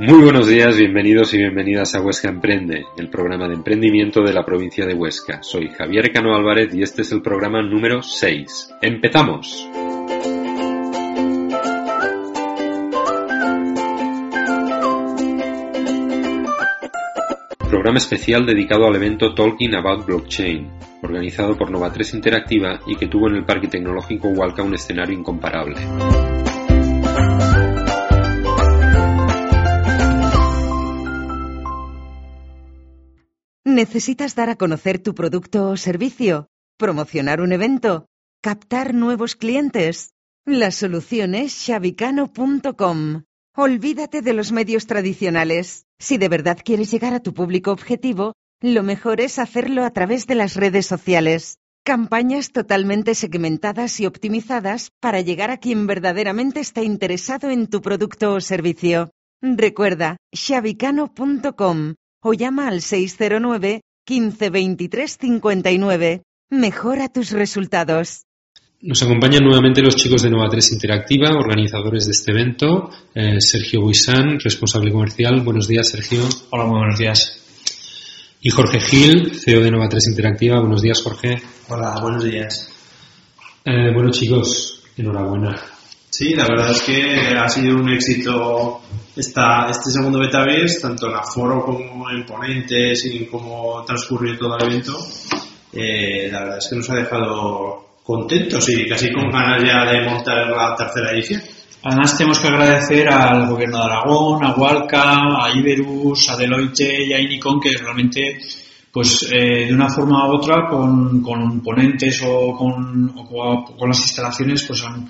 Muy buenos días, bienvenidos y bienvenidas a Huesca Emprende, el programa de emprendimiento de la provincia de Huesca. Soy Javier Cano Álvarez y este es el programa número 6. ¡Empezamos! Programa especial dedicado al evento Talking About Blockchain, organizado por Nova3 Interactiva y que tuvo en el Parque Tecnológico Hualca un escenario incomparable. ¿Necesitas dar a conocer tu producto o servicio? ¿Promocionar un evento? ¿Captar nuevos clientes? La solución es shabicano.com. Olvídate de los medios tradicionales. Si de verdad quieres llegar a tu público objetivo, lo mejor es hacerlo a través de las redes sociales. Campañas totalmente segmentadas y optimizadas para llegar a quien verdaderamente está interesado en tu producto o servicio. Recuerda, shabicano.com o llama al 609 15 23 59. Mejora tus resultados. Nos acompañan nuevamente los chicos de Nova 3 Interactiva, organizadores de este evento. Eh, Sergio Buisán, responsable comercial. Buenos días, Sergio. Hola, muy buenos días. Y Jorge Gil, CEO de Nova 3 Interactiva. Buenos días, Jorge. Hola, buenos días. Eh, bueno, chicos, enhorabuena. Sí, la verdad es que ha sido un éxito esta, este segundo Betaverse, tanto en aforo como en ponentes y en cómo transcurrió todo el evento. Eh, la verdad es que nos ha dejado contentos y casi con ganas ya de montar la tercera edición. Además tenemos que agradecer al gobierno de Aragón, a Hualca, a Iberus, a Deloitte y a Inicon que realmente pues eh, de una forma u otra con, con ponentes o con, o con las instalaciones pues han,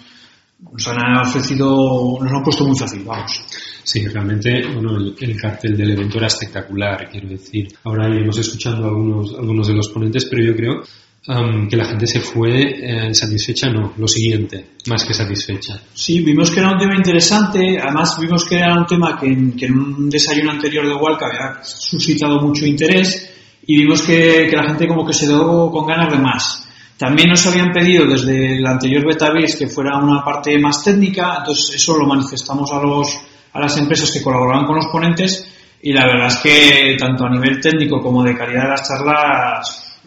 nos han ofrecido, nos han puesto muy fácil, vamos. Sí, realmente bueno, el, el, cartel del evento era espectacular, quiero decir. Ahora iremos escuchando algunos, algunos de los ponentes, pero yo creo um, que la gente se fue eh, satisfecha, no, lo siguiente, más que satisfecha. Sí, vimos que era un tema interesante, además vimos que era un tema que en, que en un desayuno anterior de Hualca había suscitado mucho interés y vimos que, que la gente como que se dio con ganas de más. También nos habían pedido desde el anterior Betavis que fuera una parte más técnica, entonces eso lo manifestamos a, los, a las empresas que colaboraban con los ponentes y la verdad es que tanto a nivel técnico como de calidad de las charlas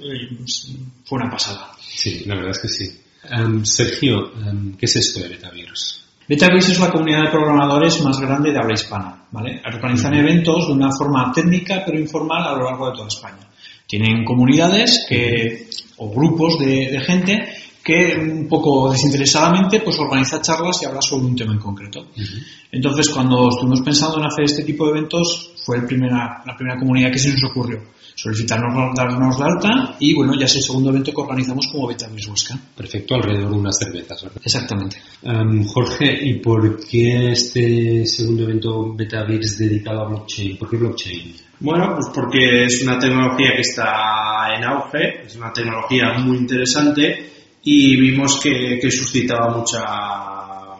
fue una pasada. Sí, la verdad es que sí. Um, Sergio, um, ¿qué es esto de Betavirus? Betavirus es la comunidad de programadores más grande de habla hispana, ¿vale? Organizan uh -huh. eventos de una forma técnica pero informal a lo largo de toda España. Tienen comunidades que, o grupos de, de, gente que un poco desinteresadamente pues organiza charlas y habla sobre un tema en concreto. Uh -huh. Entonces, cuando estuvimos pensando en hacer este tipo de eventos, fue el primera, la primera comunidad que se nos ocurrió. Solicitarnos darnos de alta y bueno, ya es el segundo evento que organizamos como Betavis Huesca. Perfecto, alrededor de unas cervezas, ¿verdad? Exactamente. Um, Jorge, ¿y por qué este segundo evento Betavis dedicado a blockchain? ¿Por qué blockchain? Bueno, pues porque es una tecnología que está en auge, es una tecnología muy interesante y vimos que, que suscitaba mucha,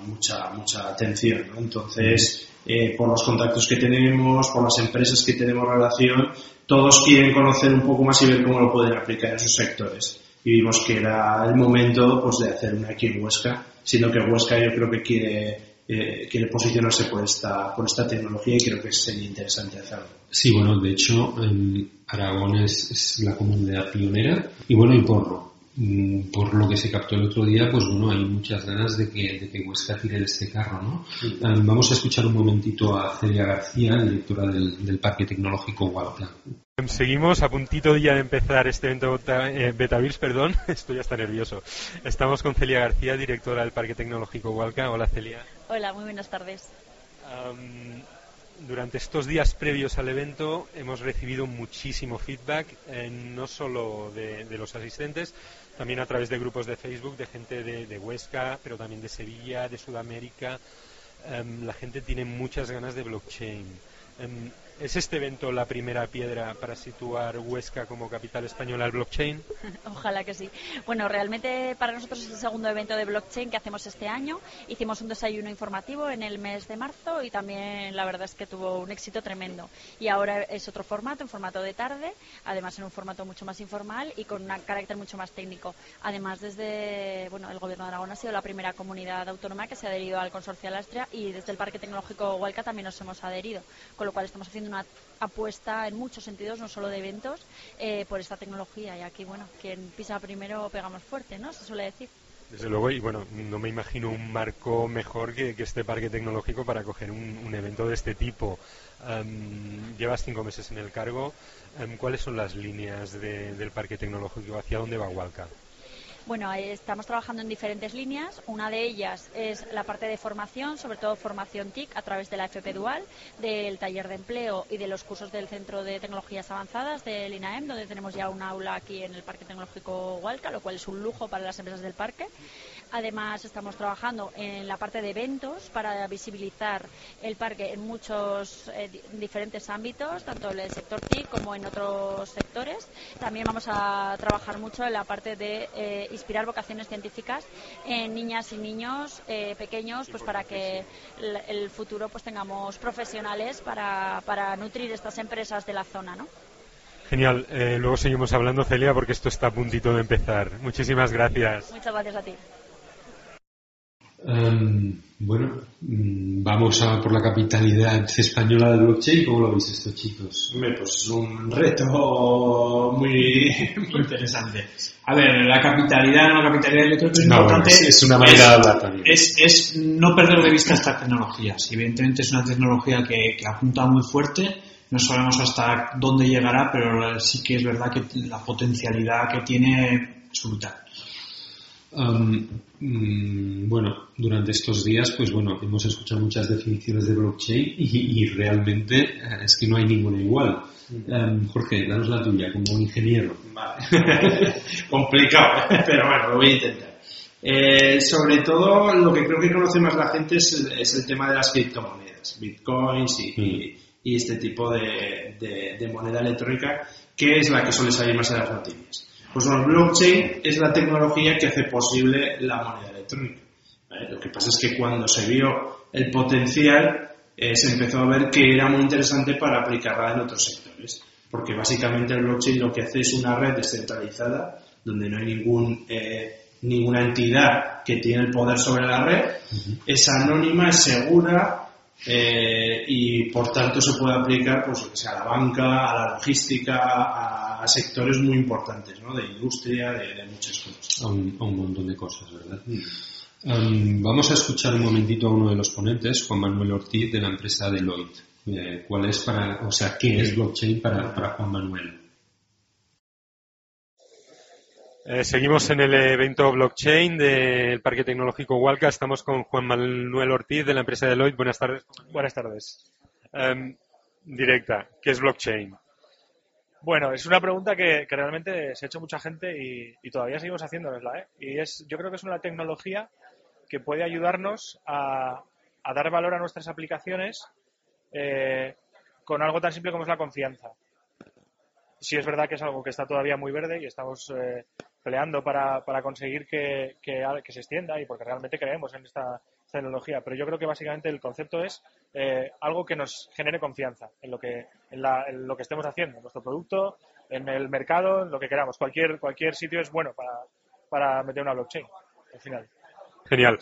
mucha, mucha atención. ¿no? Entonces, eh, por los contactos que tenemos, por las empresas que tenemos relación, todos quieren conocer un poco más y ver cómo lo pueden aplicar en sus sectores. Y vimos que era el momento pues, de hacer una aquí en Huesca, siendo que Huesca yo creo que quiere, eh, quiere posicionarse por esta, por esta tecnología y creo que sería interesante hacerlo. Sí, bueno, de hecho, eh, Aragón es, es, la comunidad pionera y bueno, y por, por lo que se captó el otro día, pues bueno, hay muchas ganas de que, de que Huesca tire de este carro, ¿no? Sí. Vamos a escuchar un momentito a Celia García, directora del, del Parque Tecnológico Hualca. Seguimos a puntito ya de empezar este evento eh, Betavirs, perdón, estoy hasta nervioso. Estamos con Celia García, directora del Parque Tecnológico Hualca. Hola Celia. Hola, muy buenas tardes. Um, durante estos días previos al evento hemos recibido muchísimo feedback, eh, no solo de, de, los asistentes, también a través de grupos de Facebook de gente de, Huesca, pero también de Sevilla, de Sudamérica. Um, la gente tiene muchas ganas de blockchain. Um, ¿Es este evento la primera piedra para situar Huesca como capital española del blockchain? Ojalá que sí. Bueno, realmente para nosotros es el segundo evento de blockchain que hacemos este año. Hicimos un desayuno informativo en el mes de marzo y también la verdad es que tuvo un éxito tremendo. Y ahora es otro formato, en formato de tarde, además en un formato mucho más informal y con un carácter mucho más técnico. Además, desde bueno, el Gobierno de Aragón ha sido la primera comunidad autónoma que se ha adherido al consorcio Alastria y desde el Parque Tecnológico Hualca también nos hemos adherido, con lo cual estamos haciendo una apuesta en muchos sentidos, no solo de eventos, eh, por esta tecnología. Y aquí, bueno, quien pisa primero pegamos fuerte, ¿no? Se suele decir. Desde luego, y bueno, no me imagino un marco mejor que, este parque tecnológico para coger un, evento de este tipo. llevas cinco meses en el cargo. ¿Cuáles son las líneas del parque tecnológico? ¿Hacia dónde va Hualca? Bueno, estamos trabajando en diferentes líneas. Una de ellas es la parte de formación, sobre todo formación TIC a través de la FP Dual, del taller de empleo y de los cursos del Centro de Tecnologías Avanzadas del INAEM, donde tenemos ya un aula aquí en el Parque Tecnológico Hualca, lo cual es un lujo para las empresas del parque. Además, estamos trabajando en la parte de eventos para visibilizar el parque en muchos eh, diferentes ámbitos, tanto en el sector TIC como en otros sectores. También vamos a trabajar mucho en la parte de eh, inspirar vocaciones científicas en niñas y niños eh, pequeños, pues para que el, el, futuro pues tengamos profesionales para, para nutrir estas empresas de la zona, ¿no? Genial. luego seguimos hablando, Celia, porque esto está a puntito de empezar. Muchísimas gracias. Muchas gracias a ti. Em, bueno, mm, vamos a por la capitalidad española del blockchain. ¿Cómo lo veis esto, chicos? Hombre, pues es un reto muy, interesante. A ver, la capitalidad, no la capitalidad, yo creo que es importante. Es, una manera de hablar también. Es, es, no perder de vista estas tecnologías. Evidentemente es una tecnología que, que apunta muy fuerte. No sabemos hasta dónde llegará, pero sí que es verdad que la potencialidad que tiene es brutal. Mm, bueno, durante estos días, pues bueno, hemos escuchado muchas definiciones de blockchain y, realmente eh, es que no hay ninguna igual. Jorge, danos la tuya como ingeniero. Vale. Complicado, pero bueno, lo voy a intentar. Eh, sobre todo, lo que creo que conoce más la gente es el, tema de las criptomonedas, bitcoins y, este tipo de, de moneda electrónica, que es la que suele salir más en las noticias. Pues bueno, blockchain es la tecnología que hace posible la moneda electrónica. Lo que pasa es que cuando se vio el potencial, eh, se empezó a ver que era muy interesante para aplicarla en otros sectores. Porque básicamente el blockchain lo que hace es una red descentralizada, donde no hay ningún, eh, ninguna entidad que tiene el poder sobre la red. Es anónima, es segura, eh, y por tanto se puede aplicar pues, a la banca, a la logística, a sectores muy importantes, ¿no? De industria, de, muchas cosas. A un, montón de cosas, ¿verdad? Um, vamos a escuchar un momentito a uno de los ponentes, Juan Manuel Ortiz, de la empresa Deloitte. Eh, ¿Cuál es para, o sea, qué es blockchain para, para Juan Manuel? Eh, seguimos en el evento blockchain del Parque Tecnológico Hualca. Estamos con Juan Manuel Ortiz de la empresa Deloitte. Buenas tardes. Buenas tardes. Um, directa, ¿qué es blockchain? Bueno, es una pregunta que, realmente se ha hecho mucha gente y, todavía seguimos haciéndonosla. ¿eh? Y es, yo creo que es una tecnología que puede ayudarnos a, dar valor a nuestras aplicaciones eh, con algo tan simple como es la confianza. Sí es verdad que es algo que está todavía muy verde y estamos eh, peleando para, conseguir que, se extienda y porque realmente creemos en esta, tecnología, pero yo creo que básicamente el concepto es eh, algo que nos genere confianza en lo que, en, lo que estemos haciendo, en nuestro producto, en el mercado, en lo que queramos. Cualquier, cualquier sitio es bueno para, para meter una blockchain, al final. Genial.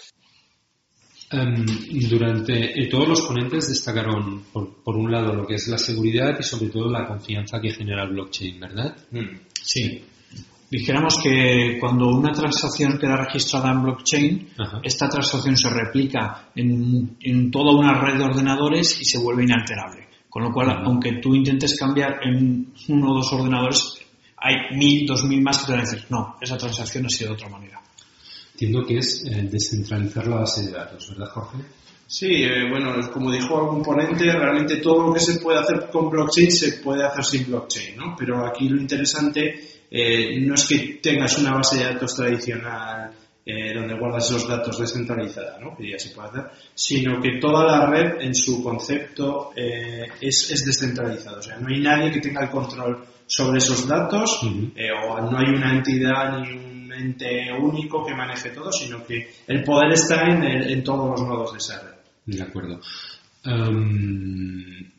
Em, durante eh, todos los ponentes destacaron, por, por, un lado, lo que es la seguridad y sobre todo la confianza que genera el blockchain, ¿verdad? Mm. Sí dijéramos que cuando una transacción queda registrada en blockchain, esta transacción se replica en, toda una red de ordenadores y se vuelve inalterable. Con lo cual, aunque tú intentes cambiar en uno o dos ordenadores, hay mil, dos mil más que te van a decir, no, esa transacción ha sido de otra manera. Entiendo que es eh, descentralizar la base de datos, ¿verdad, Jorge? Sí, eh, bueno, como dijo algún ponente, realmente todo lo que se puede hacer con blockchain se puede hacer sin blockchain, ¿no? Pero aquí lo interesante eh, no es que tengas una base de datos tradicional eh, donde guardas esos datos descentralizada, ¿no? que ya se puede hacer, sino que toda la red en su concepto eh, es, es, descentralizado. O sea, no hay nadie que tenga el control sobre esos datos eh, o no hay una entidad ni un ente único que maneje todo, sino que el poder está en, en todos los nodos de esa red. De acuerdo. Um,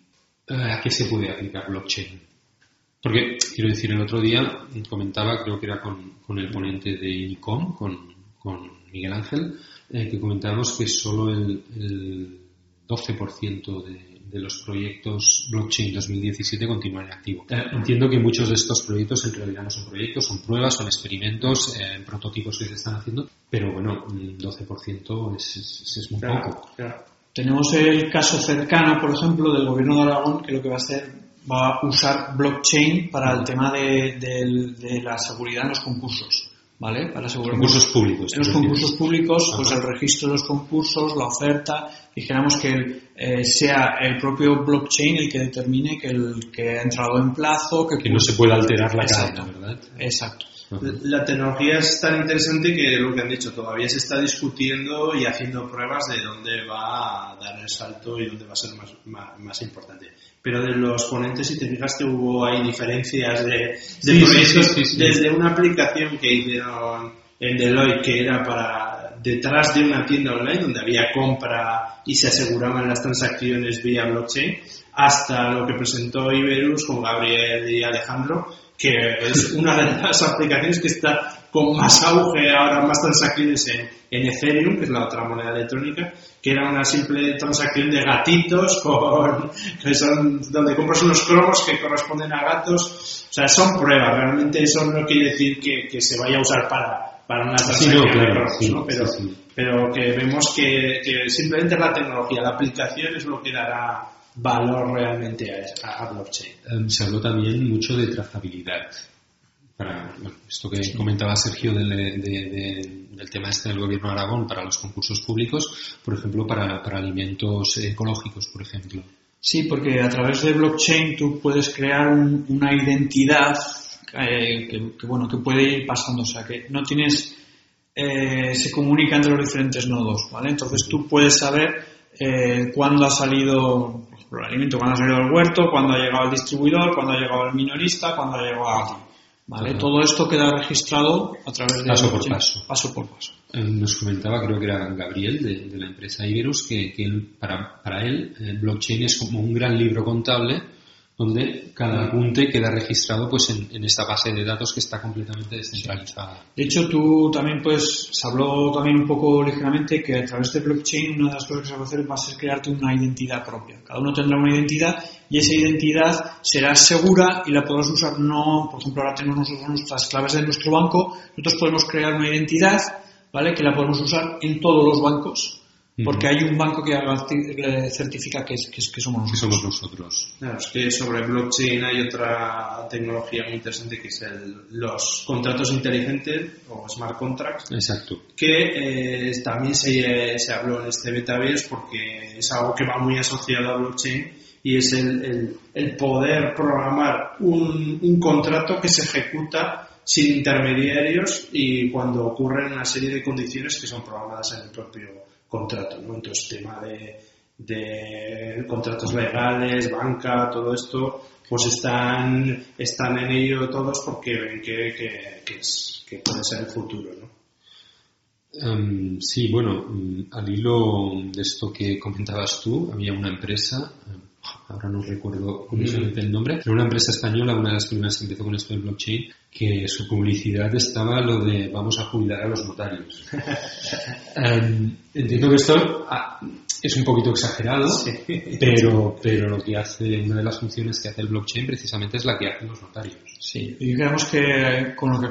¿A qué se puede aplicar blockchain? Porque, quiero decir, el otro día comentaba, creo que era con, con el ponente de INICOM, con con Miguel Ángel, eh, que comentábamos que solo el, el 12% de, de, los proyectos blockchain 2017 continúan en activo. Eh, entiendo que muchos de estos proyectos en realidad no son proyectos, son pruebas, son experimentos, eh, prototipos que se están haciendo, pero bueno, un 12% es, es, es muy claro, poco. Claro. Tenemos el caso cercano, por ejemplo, del gobierno de Aragón, que lo que va a hacer va a usar blockchain para el tema de, de, de la seguridad en los concursos. ¿vale? Para asegurar concursos públicos. En los concursos públicos, pues el registro de los concursos, la oferta, dijéramos que eh, sea el propio blockchain el que determine que el que ha entrado en plazo, que, que no se pueda alterar la cadena, ¿verdad? Exacto. La tecnología es tan interesante que lo que han dicho, todavía se está discutiendo y haciendo pruebas de dónde va a dar el salto y dónde va a ser más, más, más importante. Pero de los ponentes, si te fijaste, hubo ahí diferencias de, de sí, proyectos, sí, sí, desde una aplicación que hicieron en Deloitte que era para detrás de una tienda online donde había compra y se aseguraban las transacciones vía blockchain, hasta lo que presentó Iberus con Gabriel y Alejandro, que es una de las aplicaciones que está con más auge ahora, más transacciones en, en Ethereum, que es la otra moneda electrónica, que era una simple transacción de gatitos con, que son donde compras unos cromos que corresponden a gatos. O sea, son pruebas, realmente eso no quiere decir que, que se vaya a usar para, para una transacción sí, no, claro, de cromos, sí, ¿no? Pero, sí, pero que vemos que, que, simplemente la tecnología, la aplicación es lo que dará valor realmente a, a blockchain. Um, se habló también mucho de trazabilidad. Para bueno, esto que sí. comentaba Sergio del, de, de, del tema este del gobierno de Aragón para los concursos públicos, por ejemplo, para, para alimentos ecológicos, por ejemplo. Sí, porque a través de blockchain tú puedes crear un, una identidad eh, que, que, bueno que puede ir pasando, o sea que no tienes eh, se comunica entre los diferentes nodos, ¿vale? Entonces tú puedes saber eh, cuándo ha salido el alimento, cuándo ha salido del huerto, cuándo ha llegado al distribuidor, cuándo ha llegado al minorista, cuándo ha llegado a ti. ¿Vale? Todo esto queda registrado a través de paso por paso. paso por paso. Nos comentaba, creo que era Gabriel de, de la empresa Iberus, que, que él, para, para, él el blockchain es como un gran libro contable donde cada apunte queda registrado pues en, esta base de datos que está completamente descentralizada. De hecho, tú también pues se habló también un poco ligeramente que a través de blockchain una de las cosas que se va a hacer va a ser crearte una identidad propia. Cada uno tendrá una identidad y esa identidad será segura y la podrás usar no, por ejemplo, ahora tenemos nosotros nuestras claves de nuestro banco, nosotros podemos crear una identidad, ¿vale? Que la podemos usar en todos los bancos porque hay un banco que certifica que, que, que somos nosotros. Que somos nosotros. Claro, es que sobre blockchain hay otra tecnología muy interesante que es el, los contratos inteligentes o smart contracts. Exacto. Que eh, también se, se, habló en este Betaverse porque es algo que va muy asociado a blockchain y es el, el, el poder programar un, un contrato que se ejecuta sin intermediarios y cuando ocurren una serie de condiciones que son programadas en el propio contrato, ¿no? Entonces, tema de, contratos legales, banca, todo esto, pues están, están en ello todos porque ven que, que, que, es, que puede ser el futuro, ¿no? Um, sí, bueno, al hilo de esto que comentabas tú, había una empresa, ahora no recuerdo curiosamente el nombre, pero una empresa española, una de las primeras que empezó con esto del blockchain, que su publicidad estaba lo de vamos a jubilar a los notarios. um, entiendo que esto ah, es un poquito exagerado, sí. pero, pero lo que hace, una de las funciones que hace el blockchain precisamente es la que hacen los notarios. Sí, y creemos que con lo que,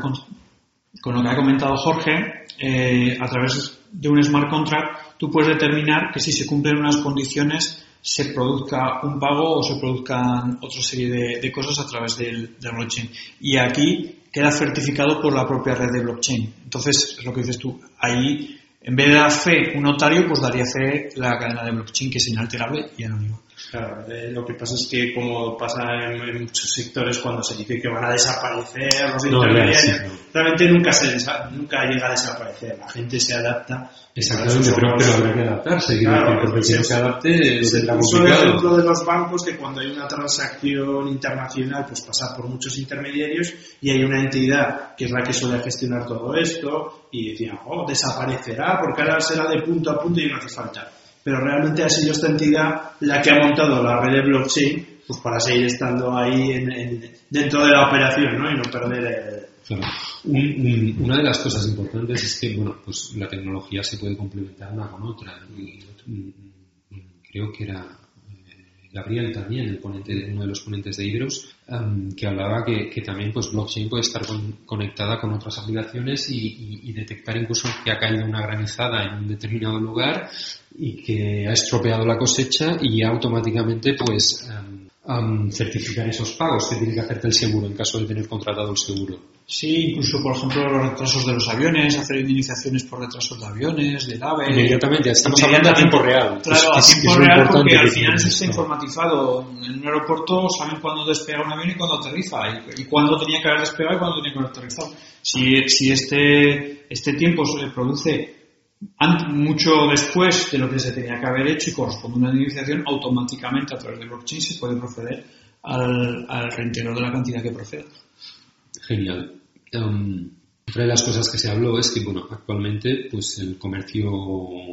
con lo que ha comentado Jorge, eh, a través de un smart contract, tú puedes determinar que si se cumplen unas condiciones se produzca un pago o se produzcan otra serie de, cosas a través del, blockchain. Y aquí queda certificado por la propia red de blockchain. Entonces, es lo que dices tú, ahí en vez de dar fe un notario, pues daría fe la cadena de blockchain que es inalterable y anónima. Claro, eh, lo que pasa es que como pasa en, en muchos sectores cuando se dice que van a desaparecer los No, intermediarios, no. realmente nunca se desa- nunca llega a desaparecer. La gente se adapta. Exactamente, pero, pero habrá que adaptarse. Claro, porque quien no es- se adapte lo Es el ejemplo de los bancos que cuando hay una transacción internacional pues pasa por muchos intermediarios y hay una entidad que es la que suele gestionar todo esto y decían, oh, desaparecerá porque ahora será de punto a punto y no hace falta. Pero realmente ha sido esta entidad la que ha montado la red de blockchain pues para seguir estando ahí en- en- dentro de la operación ¿no? y no perder el... Una de las cosas importantes es que, bueno, pues la tecnología se puede complementar una con otra. Y, mm, creo que era eh, Gabriel también, el ponente, uno de los ponentes de Ibros, em, que hablaba que, también pues blockchain puede estar con- conectada con otras aplicaciones y, y- detectar incluso que ha caído una granizada en un determinado lugar y que ha estropeado la cosecha y automáticamente pues em, certificar esos pagos que tiene que hacerte el seguro en caso de tener contratado el seguro. Sí, incluso, por ejemplo, los retrasos de los aviones, hacer indemnizaciones por retrasos de aviones, del AVE. Inmediatamente, estamos hablando a tiempo real. Claro, a Es- es- tiempo es real porque al final eso está informatizado. En un aeropuerto saben cuándo despega un avión y cuándo aterriza y, y cuándo tenía que haber despegado y cuándo tenía que haber aterrizado. Si, si este, este tiempo se le produce mucho después de lo que se tenía que haber hecho y corresponde a una indemnización, automáticamente a través de blockchain se puede proceder al, al de la cantidad que proceda. Genial. Um, otra de las cosas que se habló es que, bueno, actualmente, pues el comercio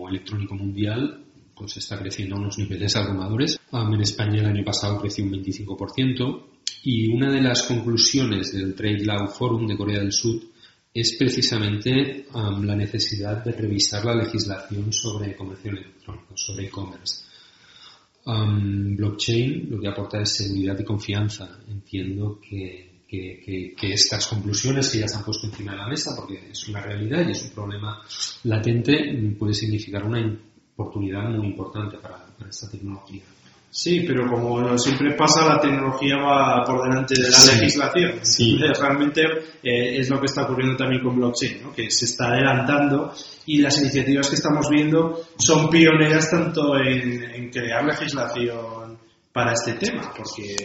electrónico mundial pues está creciendo a unos niveles abrumadores. Um, en España el año pasado creció un 25% y una de las conclusiones del Trade Law Forum de Corea del Sur es precisamente la necesidad de revisar la legislación sobre comercio electrónico, sobre e-commerce. Blockchain lo que aporta es seguridad y confianza. Entiendo que, que- estas conclusiones que ya se han puesto encima de la mesa, porque es una realidad y es un problema latente, puede significar una oportunidad muy importante para esta tecnología. Sí, pero como siempre pasa, la tecnología va por delante de la Sí. legislación. Sí. Realmente eh, es lo que está ocurriendo también con blockchain, ¿no? que se está adelantando y las iniciativas que estamos viendo son pioneras tanto en, en crear legislación para este tema, porque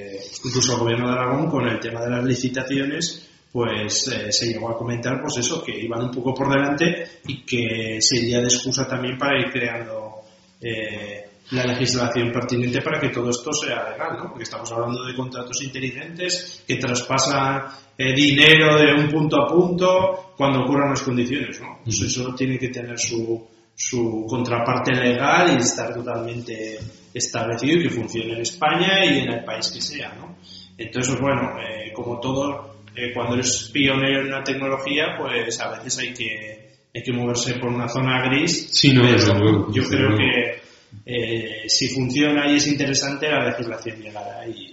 incluso el gobierno de Aragón con el tema de las licitaciones pues eh, se llegó a comentar pues eso, que iban un poco por delante y que sería de excusa también para ir creando eh, la legislación pertinente para que todo esto sea legal, ¿no? Porque estamos hablando de contratos inteligentes que traspasan eh, dinero de un punto a punto cuando ocurran las condiciones, ¿no? Pues eso tiene que tener su, su contraparte legal y estar totalmente establecido y que funcione en España y en el país que sea, ¿no? Entonces, bueno, eh, como todo, eh, cuando eres pionero en una tecnología, pues a veces hay que, hay que moverse por una zona gris. Sí, no, pero Yo creo que eh, si funciona y es interesante, la legislación llegará y,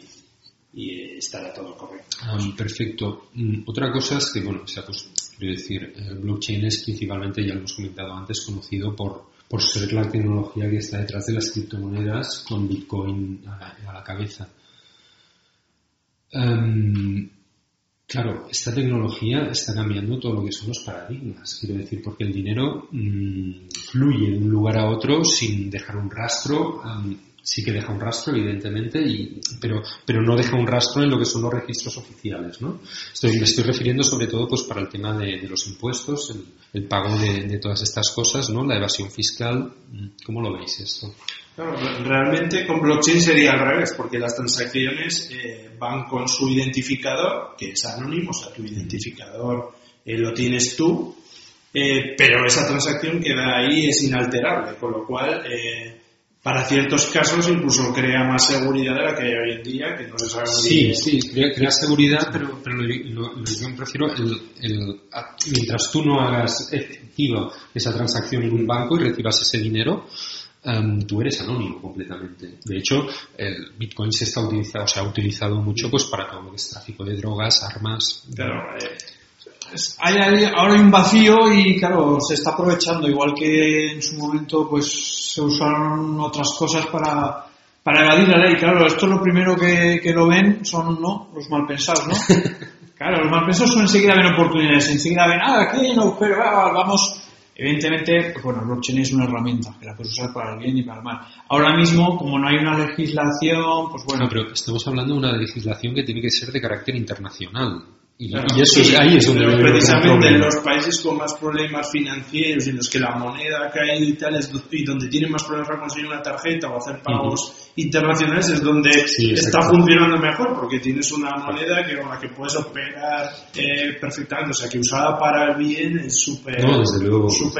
estará todo correcto. Ah, perfecto. Mm, Otra cosa es que, bueno, o sea, pues, quiero decir, blockchain es principalmente, ya lo hemos comentado antes, conocido por, por ser la tecnología que está detrás de las criptomonedas con Bitcoin a la, a la cabeza. Em, claro, esta tecnología está cambiando todo lo que son los paradigmas, quiero decir, porque el dinero mm, fluye de un lugar a otro sin dejar un rastro. sí que deja un rastro, evidentemente, pero, pero no deja un rastro en lo que son los registros oficiales, ¿no? Estoy, me estoy refiriendo sobre todo pues para el tema de, los impuestos, el, pago de, de todas estas cosas, ¿no? La evasión fiscal. ¿Cómo lo veis esto? Claro, realmente con blockchain sería al revés, porque las transacciones eh, van con su identificador, que es anónimo, o sea, tu identificador eh, lo tienes tú, eh, pero esa transacción queda ahí, es inalterable, con lo cual, eh, para ciertos casos incluso crea más seguridad de la que hay hoy en día, que no se sabe Sí, bien. sí, crea, crea seguridad, pero, pero lo, lo- lo que yo me refiero, el, el- a- mientras tú no hagas efectiva esa transacción en un banco y recibas ese dinero, em, tú eres anónimo completamente. De hecho, el Bitcoin se está utilizando, se ha utilizado mucho pues para todo lo que es tráfico de drogas, armas. Claro, eh, hay- ahora hay un vacío y claro, se está aprovechando, igual que en su momento pues se usaron otras cosas para, para evadir la ley. Claro, esto es lo primero que, que lo ven son ¿no? los malpensados, ¿no? Claro, los malpensados son enseguida ven oportunidades, enseguida ven, ah, aquí hay un agujero, ah, vamos, Evidentemente, bueno, blockchain es una herramienta que la puedes usar para el bien y para el mal. Ahora mismo, como no hay una legislación, pues bueno. No, pero estamos hablando de una legislación que tiene que ser de carácter internacional. Y, Claro, y eso es, ahí es donde precisamente en los países con más problemas financieros en los que la moneda ha caído y tal es y donde tienen más problemas para conseguir una tarjeta o hacer pagos internacionales es donde Sí, está funcionando mejor porque tienes una moneda que con la que puedes operar eh, perfectamente o sea que usada para el bien es súper No,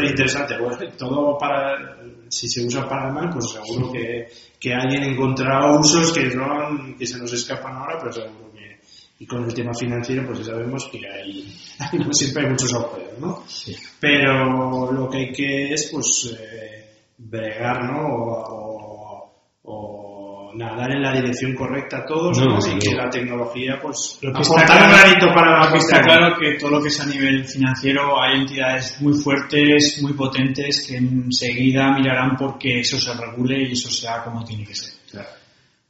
interesante. Bueno, todo para si se usa para el mal pues seguro que, que alguien encontrará usos que son que se nos escapan ahora pero seguro y con el tema financiero pues ya sabemos que hay, pues siempre hay muchos agujeros ¿no? pero lo que hay que es pues eh, bregar ¿no? o, o- o nadar en la dirección correcta todos No, ¿no? y que la tecnología pues Lo que aportar está un claro- granito para la Lo que está claro que todo lo que es a nivel financiero hay entidades muy fuertes, muy potentes que enseguida mirarán porque eso se regule y eso sea como tiene que ser. Claro.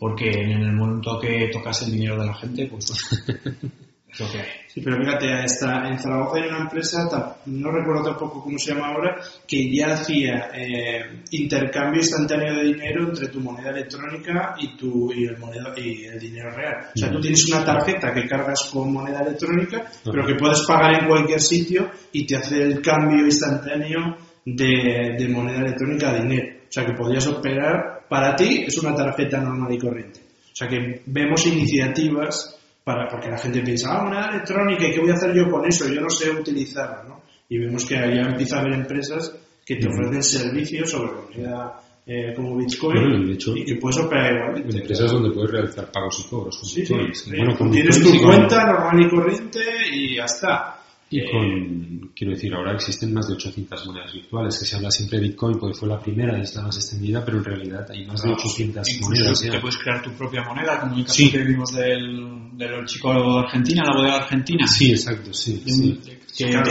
Porque en el momento que tocas el dinero de la gente, pues es lo que hay. Sí, pero fíjate, en Zaragoza hay una empresa, no recuerdo tampoco cómo se llama ahora, que ya hacía eh, intercambio instantáneo de dinero entre tu moneda electrónica y tu y el, moneda, y el dinero real. O sea, tú tienes una tarjeta que cargas con moneda electrónica, pero que puedes pagar en cualquier sitio y te hace el cambio instantáneo de, de moneda electrónica a dinero. O sea, que podrías operar, para ti es una tarjeta normal y corriente. O sea, que vemos iniciativas para, porque la gente piensa, ah, moneda electrónica, ¿y qué voy a hacer yo con eso? Yo no sé utilizarla, ¿no? Y vemos que ya empieza a haber empresas que te ofrecen servicios sobre moneda eh, como Bitcoin Bueno, de hecho, y que puedes operar igualmente. Empresas donde puedes realizar pagos y cobros Sí, sí. sí. Bueno, con Tienes tu cuenta normal y corriente y ya está. Y Eh, con, quiero decir, ahora existen más de 800 monedas virtuales, que se habla siempre de Bitcoin porque fue la primera y es la más extendida, pero en realidad hay más de 800 Incluso monedas te ya. puedes crear tu propia moneda, como en el caso Sí. que vimos del, del chico de Argentina, la bodega argentina. Sí, exacto, sí. sí. que, Claro.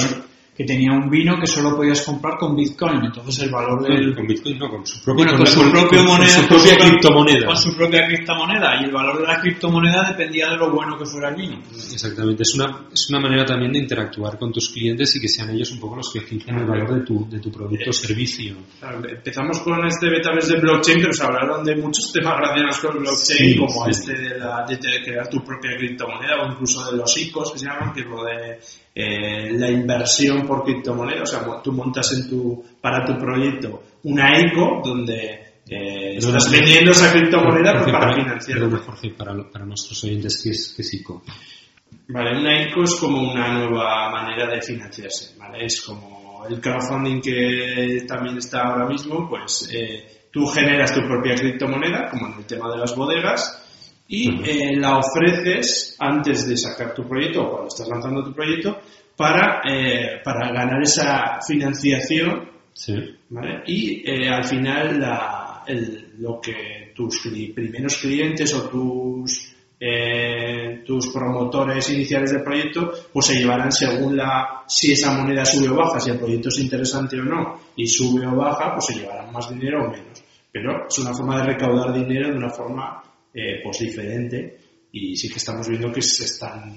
Que tenía un vino que solo podías comprar con Bitcoin. Entonces el valor del, Con Bitcoin no, con su propia, Bueno, con su propia con moneda, su con propia su- criptomoneda. con su propia criptomoneda y el valor de la criptomoneda dependía de lo bueno que fuera el vino. Exactamente, es una, es una manera también de interactuar con tus clientes y que sean ellos un poco los que fijen el valor de tu, de tu producto o servicio. Claro, Empezamos con este Betabes de blockchain que nos hablaron de muchos temas relacionados con blockchain, Sí, como sí. este de, la, de crear tu propia criptomoneda o incluso de los ICOs que se llaman, que es lo de eh, la inversión por criptomoneda. O sea, tú montas en tu, para tu proyecto una ICO donde eh, estás vendiendo esa criptomoneda pues, para para- financiar. Jorge, para, para nuestros oyentes, ¿qué es, qué es ICO? Vale, una ICO es como una nueva manera de financiarse, ¿vale? Es como el crowdfunding que también está ahora mismo, pues eh, tú generas tu propia criptomoneda, como en el tema de las bodegas, y eh, la ofreces antes de sacar tu proyecto o cuando estás lanzando tu proyecto para, eh, para ganar esa financiación Sí. ¿vale? Y eh, al final la- el- lo que tus primeros clientes o tus eh, tus promotores iniciales del proyecto pues se llevarán según la si esa moneda sube o baja, si el proyecto es interesante o no y sube o baja, pues se llevarán más dinero o menos. Pero es una forma de recaudar dinero de una forma eh, pues diferente y sí que estamos viendo que se están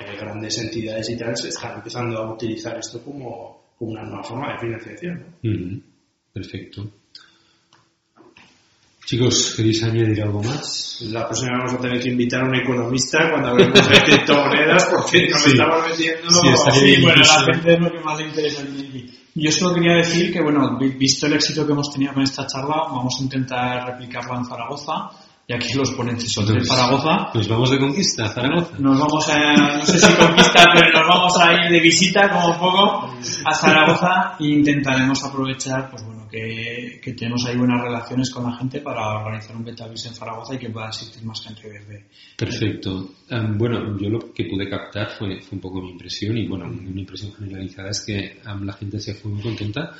eh, grandes entidades y tal se están empezando a utilizar esto como, como una nueva forma de financiación. ¿no? Ujú, Perfecto. Chicos, ¿queréis añadir algo más? La próxima vamos a tener que invitar a un economista cuando hablemos de criptomonedas porque nos Sí. estamos metiendo... Sí, Sí, bueno, la gente es lo que más le interesa. Yo solo quería decir que, bueno, vi- visto el éxito que hemos tenido con esta charla, vamos a intentar replicarla en Zaragoza, y aquí los ponentes son de Zaragoza. Nos vamos de conquista a Zaragoza. Nos vamos a, no sé si conquista, pero nos vamos a ir de visita como un poco a Zaragoza e intentaremos aprovechar, pues bueno, que, que tenemos ahí buenas relaciones con la gente para organizar un Betavis en Zaragoza y que pueda asistir más gente desde, Perfecto. Em, bueno, yo lo que pude captar fue, fue un poco mi impresión y bueno, mi impresión generalizada es que em, la gente se fue muy contenta,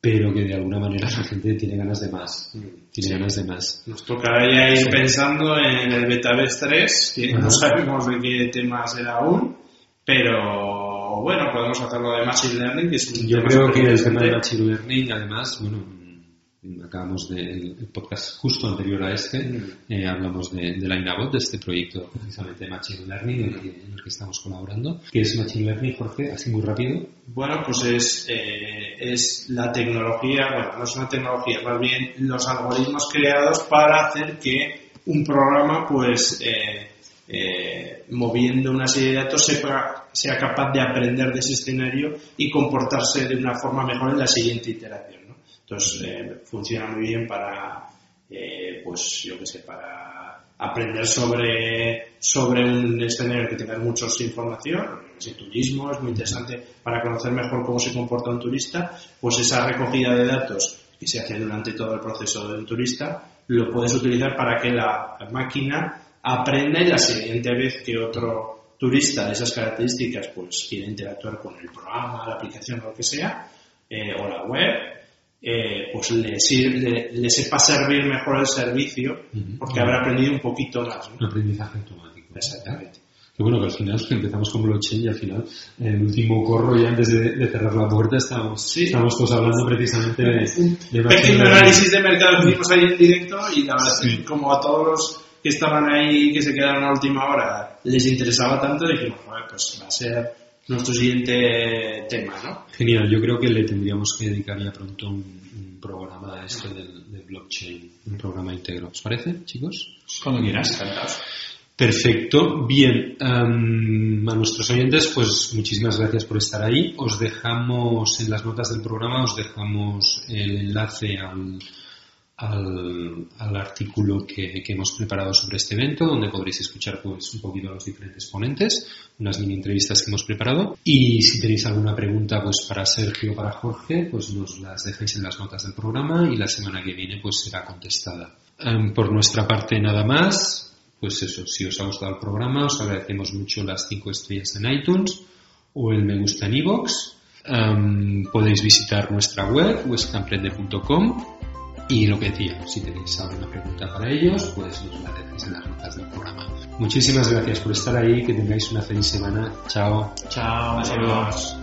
pero que de alguna manera la gente tiene ganas de más. Tiene ganas de más. Nos tocará ya ir pensando en el Betaverse 3, que Ajá. no sabemos de qué tema será aún, pero bueno, podemos hacerlo de Machine Learning, que es un Yo tema creo que el tema de Machine Learning, además, bueno, acabamos de, el podcast justo anterior a este, Mm. eh, hablamos de, de la Inabot, de este proyecto precisamente de Machine Learning en el, que, en el que estamos colaborando. ¿Qué es Machine Learning, Jorge? Así muy rápido. Bueno, pues es, eh, es la tecnología, bueno, no es una tecnología, más bien los algoritmos creados para hacer que un programa, pues, eh, eh, moviendo una serie de datos, sepa- sea capaz de aprender de ese escenario y comportarse de una forma mejor en la siguiente iteración. ¿no? Entonces, eh, funciona muy bien para, eh, pues, yo qué sé, para aprender sobre, sobre un escenario que tenga mucha información, ese turismo es muy interesante para conocer mejor cómo se comporta un turista, pues esa recogida de datos que se hace durante todo el proceso de un turista, lo puedes utilizar para que la máquina aprenda y la siguiente vez que otro turista de esas características pues quiere interactuar con el programa, la aplicación lo que sea, eh, o la web, eh, pues le, sir- le- le sepa servir mejor el servicio porque habrá aprendido un poquito más. ¿no? Un aprendizaje automático. Exactamente. Que bueno, que al final que empezamos con blockchain y al final en el último corro ya antes de, de cerrar la puerta estamos, Sí. estamos todos hablando precisamente de, de Pequeño análisis de mercado que hicimos ahí en directo y la verdad es que como a todos los que estaban ahí que se quedaron a última hora les interesaba tanto, dijimos, bueno, pues va a ser nuestro siguiente tema, ¿no? Genial, yo creo que le tendríamos que dedicar ya pronto un, un programa a esto del, del blockchain, un programa íntegro. ¿Os parece, chicos? Cuando quieras. Encantados. Perfecto, bien. em, a nuestros oyentes, pues muchísimas gracias por estar ahí. Os dejamos en las notas del programa, os dejamos el enlace al, al, al artículo que, que hemos preparado sobre este evento, donde podréis escuchar pues un poquito a los diferentes ponentes, unas mini entrevistas que hemos preparado. Y si tenéis alguna pregunta pues para Sergio o para Jorge, pues nos las dejáis en las notas del programa y la semana que viene pues será contestada. Em, por nuestra parte nada más. Pues eso, si os ha gustado el programa, os agradecemos mucho las 5 estrellas en iTunes o el me gusta en iVoox. Em, podéis visitar nuestra web, westamprende.com y lo que decía, si tenéis alguna pregunta para ellos, pues nos la dejáis en las notas del programa. Muchísimas gracias por estar ahí, que tengáis una feliz semana. Chao. Chao, saludos.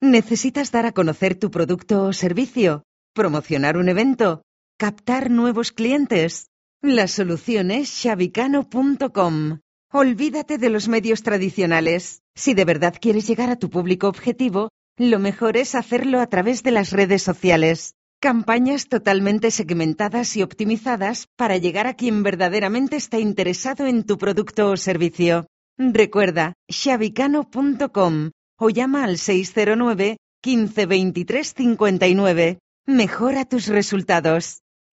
¿Necesitas dar a conocer tu producto o servicio? ¿Promocionar un evento? ¿Captar nuevos clientes? La solución es shabicano.com. Olvídate de los medios tradicionales. Si de verdad quieres llegar a tu público objetivo, lo mejor es hacerlo a través de las redes sociales. Campañas totalmente segmentadas y optimizadas para llegar a quien verdaderamente está interesado en tu producto o servicio. Recuerda, shabicano.com o llama al 609 15 23 59. Mejora tus resultados.